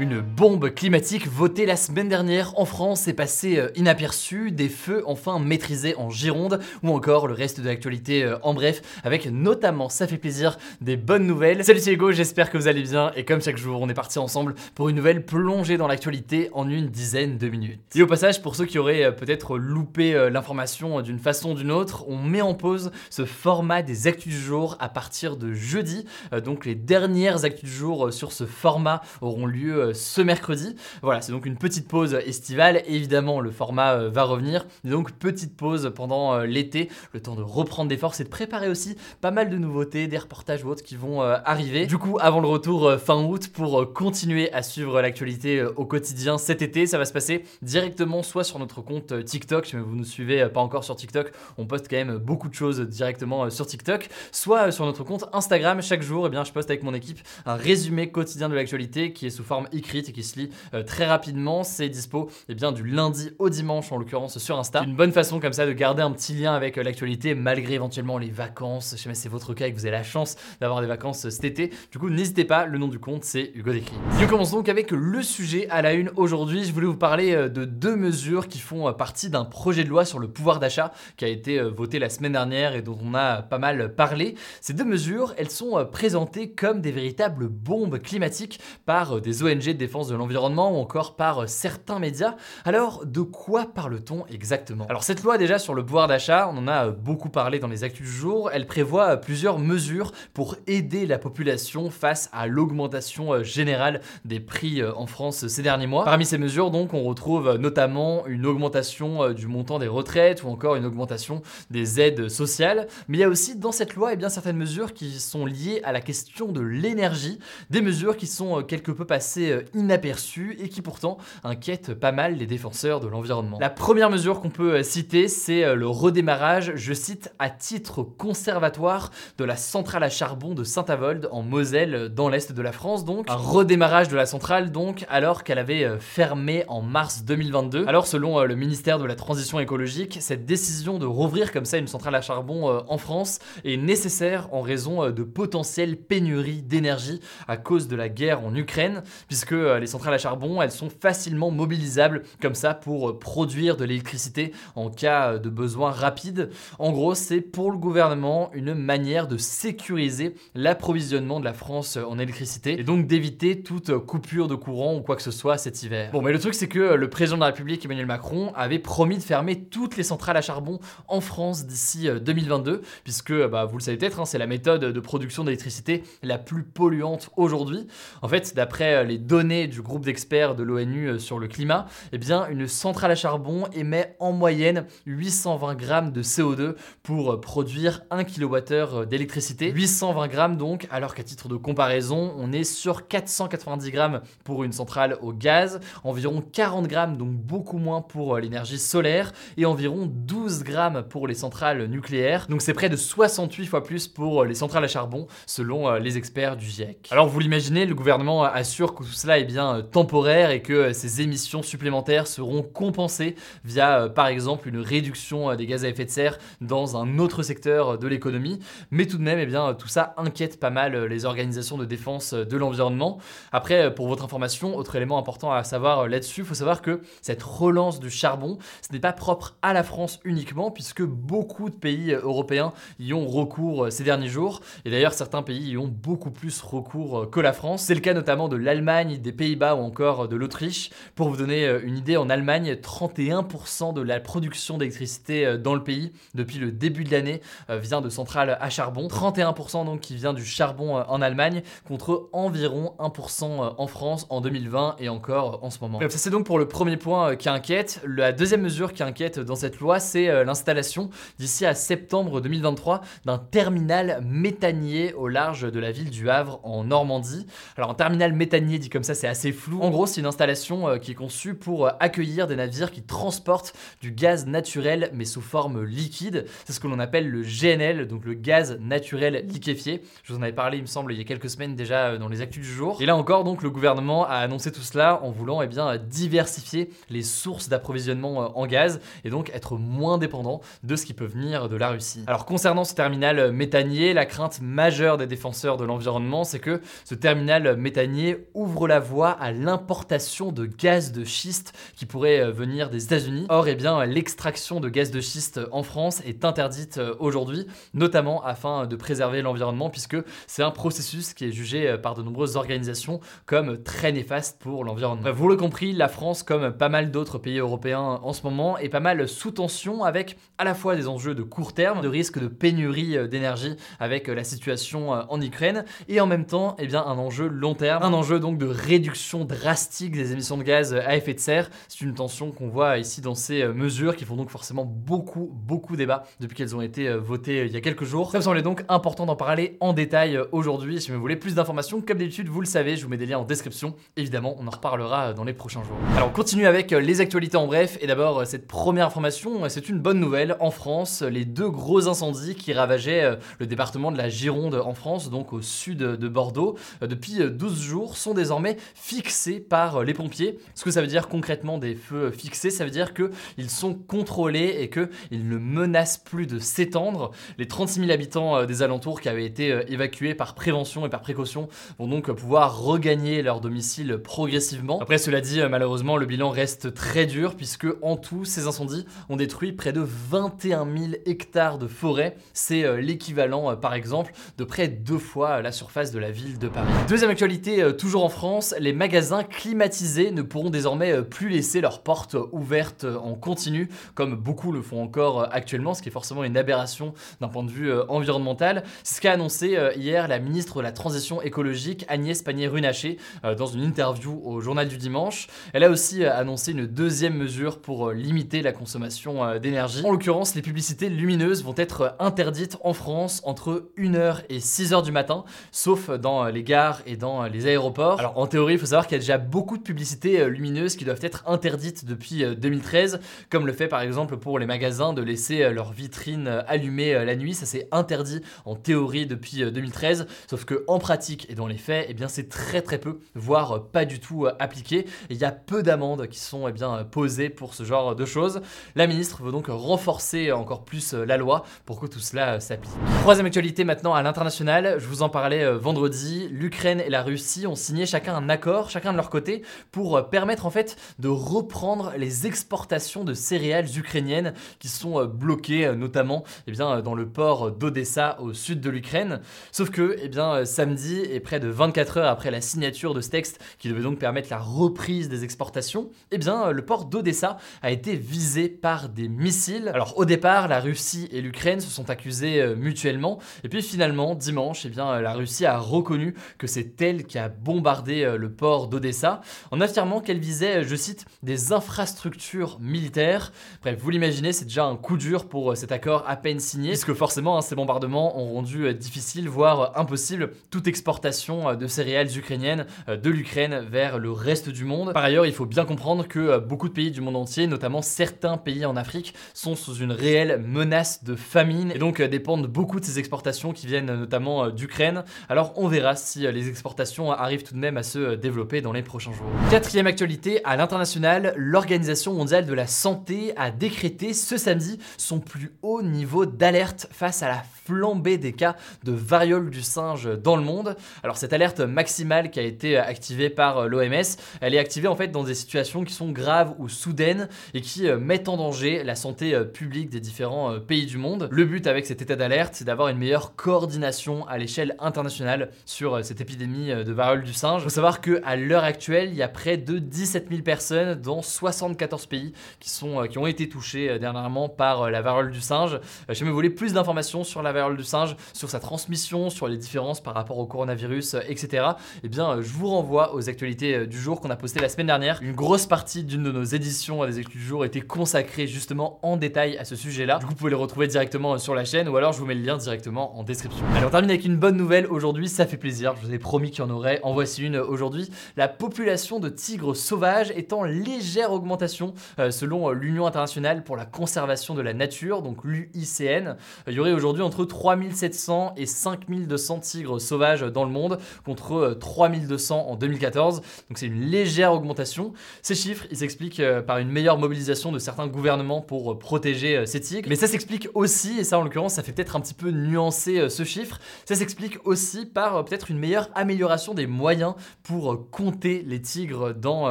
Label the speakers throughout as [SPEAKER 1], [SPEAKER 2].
[SPEAKER 1] Une bombe climatique votée la semaine dernière en France est passée euh, inaperçue, des feux enfin maîtrisés en Gironde, ou encore le reste de l'actualité euh, en bref, avec notamment, ça fait plaisir, des bonnes nouvelles. Salut Hugo, j'espère que vous allez bien, et comme chaque jour, on est parti ensemble pour une nouvelle plongée dans l'actualité en une dizaine de minutes. Et au passage, pour ceux qui auraient euh, peut-être loupé l'information d'une façon ou d'une autre, on met en pause ce format des actus du jour à partir de jeudi, donc les dernières actus du jour sur ce format auront lieu ce mercredi. Voilà, c'est donc une petite pause estivale. Évidemment, le format euh, va revenir. Donc, petite pause pendant euh, l'été, le temps de reprendre des forces et de préparer aussi pas mal de nouveautés, des reportages ou autres qui vont euh, arriver. Du coup, avant le retour euh, fin août, pour euh, continuer à suivre l'actualité euh, au quotidien cet été, ça va se passer directement soit sur notre compte euh, TikTok, si vous ne nous suivez euh, pas encore sur TikTok, on poste quand même beaucoup de choses directement euh, sur TikTok, soit euh, sur notre compte Instagram. Chaque jour, eh bien, je poste avec mon équipe un résumé quotidien de l'actualité qui est sous forme écrite et qui se lit euh, très rapidement. C'est dispo eh bien, du lundi au dimanche, en l'occurrence sur Insta. Une bonne façon comme ça de garder un petit lien avec euh, l'actualité malgré éventuellement les vacances. Je sais pas si c'est votre cas et que vous avez la chance d'avoir des vacances euh, cet été. Du coup, n'hésitez pas, le nom du compte c'est Hugo Décry. On commence donc avec le sujet à la une aujourd'hui. Je voulais vous parler de deux mesures qui font partie d'un projet de loi sur le pouvoir d'achat qui a été voté la semaine dernière et dont on a pas mal parlé. Ces deux mesures, elles sont présentées comme des véritables bombes climatiques par des ONG de défense de l'environnement ou encore par euh, certains médias. Alors, de quoi parle-t-on exactement? Alors, cette loi déjà sur le pouvoir d'achat, on en a euh, beaucoup parlé dans les actus du jour, elle prévoit euh, plusieurs mesures pour aider la population face à l'augmentation générale des prix en France ces derniers mois. Parmi ces mesures, donc, on retrouve notamment une augmentation du montant des retraites ou encore une augmentation des aides sociales. Mais il y a aussi dans cette loi eh bien, certaines mesures qui sont liées à la question de l'énergie, des mesures qui sont quelque peu passées euh, inaperçues et qui pourtant inquiètent pas mal les défenseurs de l'environnement. La première mesure qu'on peut euh, citer, c'est euh, le redémarrage, je cite, à titre conservatoire de la centrale à charbon de Saint-Avold en Moselle, dans l'est de la France donc. Un redémarrage de la centrale donc, alors qu'elle avait fermé en mars 2022. Alors selon le ministère de la Transition écologique, cette décision de rouvrir comme ça une centrale à charbon en France est nécessaire en raison de potentielles pénuries d'énergie à cause de la guerre en Ukraine, euh, les centrales à charbon, elles sont facilement mobilisables comme ça pour euh, produire de l'électricité en cas euh, de besoin rapide. En gros, c'est pour le gouvernement une manière de sécuriser l'approvisionnement de la France en électricité et donc d'éviter toute coupure de courant ou quoi que ce soit cet hiver. Bon, mais le truc c'est que le président de la République Emmanuel Macron avait promis de fermer toutes les centrales à charbon en France d'ici euh, 2022, puisque bah, vous le savez peut-être, hein, c'est la méthode de production d'électricité la plus polluante aujourd'hui. En fait, d'après les données du groupe d'experts de l'ONU euh, sur le climat, eh bien, une centrale à charbon émet en moyenne 820 grammes de CO2 pour euh, produire 1 kWh d'électricité. 820 grammes donc, alors qu'à titre de comparaison, on est sur 490 grammes pour une centrale au gaz, environ 40 grammes, donc beaucoup moins pour euh, l'énergie solaire, et environ 12 grammes pour les centrales nucléaires. Donc c'est près de 68 fois plus pour euh, les centrales à charbon, selon euh, les experts du GIEC. Alors vous l'imaginez, le gouvernement assure que tout cela est bien euh, temporaire et que euh, ces émissions supplémentaires seront compensées via, euh, par exemple, une réduction des gaz à effet de serre dans un autre secteur de l'économie. Mais tout de même, eh bien, tout ça inquiète pas mal les organisations de défense de l'environnement. Après, pour votre information, autre élément important à savoir là-dessus, il faut savoir que cette relance du charbon, ce n'est pas propre à la France uniquement, puisque beaucoup de pays européens y ont recours ces derniers jours. Et d'ailleurs, certains pays y ont beaucoup plus recours que la France. C'est le cas notamment de l'Allemagne des Pays-Bas ou encore de l'Autriche. Pour vous donner euh, une idée, en Allemagne, 31% de la production d'électricité euh, dans le pays depuis le début de l'année euh, vient de centrales à charbon. 31% donc qui vient du charbon en Allemagne contre environ 1% en France en 2020 et encore en ce moment. Ça c'est donc pour le premier point qui inquiète. La deuxième mesure qui inquiète dans cette loi, c'est l'installation d'ici à septembre 2023 d'un terminal méthanier au large de la ville du Havre en Normandie. Alors un terminal méthanier dit comme ça, c'est assez flou. En gros, c'est une installation euh, qui est conçue pour euh, accueillir des navires qui transportent du gaz naturel mais sous forme liquide. C'est ce que l'on appelle le GNL, donc le gaz naturel liquéfié. Je vous en avais parlé, il me semble, il y a quelques semaines déjà euh, dans les actus du jour. Et là encore, donc le gouvernement a annoncé tout cela en voulant eh bien diversifier les sources d'approvisionnement en gaz et donc être moins dépendant de ce qui peut venir de la Russie. Alors concernant ce terminal méthanier, la crainte majeure des défenseurs de l'environnement, c'est que ce terminal méthanier ouvre la voie à l'importation de gaz de schiste qui pourrait euh, venir des États-Unis. Or, eh bien, l'extraction de gaz de schiste en France est interdite euh, aujourd'hui, notamment afin de préserver l'environnement, puisque c'est un processus qui est jugé euh, par de nombreuses organisations comme très néfaste pour l'environnement. Vous l'avez compris, la France, comme pas mal d'autres pays européens en ce moment, est pas mal sous tension avec à la fois des enjeux de court terme, de risque de pénurie d'énergie avec la situation en Ukraine, et en même temps, eh bien, un enjeu long terme, un enjeu donc de réduction drastique des émissions de gaz à effet de serre. C'est une tension qu'on voit ici dans ces euh, mesures qui font donc forcément beaucoup, beaucoup débat depuis qu'elles ont été euh, votées euh, il y a quelques jours. Ça me semblait donc important d'en parler en détail aujourd'hui. Si vous voulez plus d'informations, comme d'habitude, vous le savez, je vous mets des liens en description. Évidemment, on en reparlera dans les prochains jours. Alors, on continue avec les actualités en bref. Et d'abord, cette première information, c'est une bonne nouvelle. En France, les deux gros incendies qui ravageaient le département de la Gironde en France, donc au sud de Bordeaux, depuis 12 jours, sont désormais fixés par les pompiers. Ce que ça veut dire concrètement des feux fixés, ça veut dire qu'ils sont contrôlés et qu'ils ne menacent plus de s'étendre. Les 36 000 habitants euh, des alentours qui avaient été euh, évacués par prévention et par précaution vont donc pouvoir regagner leur domicile progressivement. Après cela dit, euh, malheureusement, le bilan reste très dur puisque en tout, ces incendies ont détruit près de 21 000 hectares de forêt. C'est l'équivalent, par exemple, de près de deux fois la surface de la ville de Paris. Deuxième actualité, toujours en France, les magasins climatisés ne pourront désormais euh, plus laisser leurs portes ouvertes euh, en continu, comme beaucoup le font encore euh, actuellement, ce qui est forcément une aberration d'un point de vue environnemental. C'est ce qu'a annoncé hier la ministre de la Transition écologique Agnès Pannier-Runacher dans une interview au Journal du Dimanche. Elle a aussi annoncé une deuxième mesure pour limiter la consommation d'énergie. En l'occurrence, les publicités lumineuses vont être interdites en France entre 1h et 6h du matin, sauf dans les gares et dans les aéroports. Alors en théorie, il faut savoir qu'il y a déjà beaucoup de publicités euh, lumineuses qui doivent être interdites depuis 2013, euh, comme le fait par exemple pour les magasins de laisser euh, leurs vitrines allumées la nuit. Ça c'est interdit en théorie depuis 2013, sauf que en pratique et dans les faits, eh bien c'est très très peu, voire pas du tout appliqué. Il y a peu d'amendes qui sont eh bien posées pour ce genre de choses. La ministre veut donc renforcer encore plus la loi pour que tout cela s'applique. Troisième actualité maintenant à l'international, je vous en parlais vendredi, l'Ukraine et la Russie ont signé chacun un accord, chacun de leur côté, pour euh, permettre en fait de reprendre les exportations de céréales ukrainiennes qui sont euh, bloquées euh, notamment eh bien, dans le port d'Odessa au sud de l'Ukraine. Sauf que eh bien, samedi et près de 24 heures après la signature de ce texte qui devait donc permettre la reprise des exportations, eh bien, le port d'Odessa a été visé par des missiles. Alors au départ, la Russie et l'Ukraine se sont accusés mutuellement et puis finalement dimanche, eh bien, la Russie a reconnu que c'est elle qui a bombardé le port d'Odessa en affirmant qu'elle visait, je cite, des infrastructures militaires. Bref, vous l'imaginez, c'est déjà un coup dur pour euh, cet accord à peine signé, puisque forcément hein, ces bombardements ont rendu euh, difficile, voire euh, impossible, toute exportation de céréales ukrainiennes de l'Ukraine vers le reste du monde. Par ailleurs, il faut bien comprendre que beaucoup de pays du monde entier, notamment certains pays en Afrique, sont sous une réelle menace de famine et donc dépendent beaucoup de ces exportations qui viennent notamment d'Ukraine. Alors on verra si les exportations arrivent tout de même à se développer dans les prochains jours. Quatrième actualité, à l'international, l'Organisation mondiale de la santé a décrété ce samedi son plus haut niveau d'alerte face à la flambée des cas de variole du singe dans le monde. Alors cette alerte maximale qui a été activée par l'OMS, elle est activée en fait dans des situations qui sont graves ou soudaines et qui euh, mettent en danger la santé euh, publique des différents euh, pays du monde. Le but avec cet état d'alerte, c'est d'avoir une meilleure coordination à l'échelle internationale sur cette épidémie de variole du singe. Savoir que à l'heure actuelle, il y a près de 17 000 personnes dans 74 pays qui, sont, qui ont été touchées dernièrement par la variole du singe. Si vous voulez plus d'informations sur la variole du singe, sur sa transmission, sur les différences par rapport au coronavirus, etc., eh bien, je vous renvoie aux actualités du jour qu'on a postées la semaine dernière. Une grosse partie d'une de nos éditions des actualités du jour était consacrée justement en détail à ce sujet-là. Du coup, vous pouvez les retrouver directement sur la chaîne ou alors je vous mets le lien directement en description. Allez, on termine avec une bonne nouvelle aujourd'hui, ça fait plaisir. Je vous ai promis qu'il y en aurait. En voici une aujourd'hui. La population de tigres sauvages est en légère augmentation euh, selon l'Union internationale pour la conservation de la nature, donc l'UICN. Euh, il y aurait aujourd'hui entre 3700 et 5200 tigres sauvages dans le monde contre 3200 euh, en 2014. Donc c'est une légère augmentation. Ces chiffres, ils s'expliquent par une meilleure mobilisation de certains gouvernements pour protéger ces tigres. Mais ça s'explique aussi, et ça en l'occurrence, ça fait peut-être un petit peu nuancer ce chiffre, ça s'explique aussi par peut-être une meilleure amélioration des moyens pour compter les tigres dans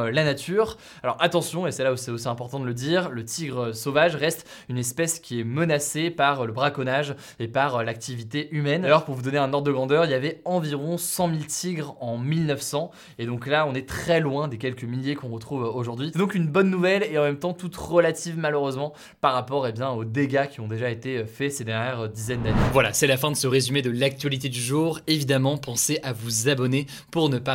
[SPEAKER 1] la nature. Alors attention, et c'est là où c'est aussi important de le dire, le tigre sauvage reste une espèce qui est menacée par le braconnage et par l'activité humaine. Alors pour vous donner un ordre de grandeur, il y avait environ 100 000 tigres en 1900, et donc là on est très loin des quelques milliers qu'on retrouve aujourd'hui. C'est donc une bonne nouvelle et en même temps toute relative malheureusement par rapport eh bien, aux dégâts qui ont déjà été faits ces dernières dizaines d'années. Voilà, c'est la fin de ce résumé de l'actualité du jour. Évidemment, pensez à vous abonner pour ne pas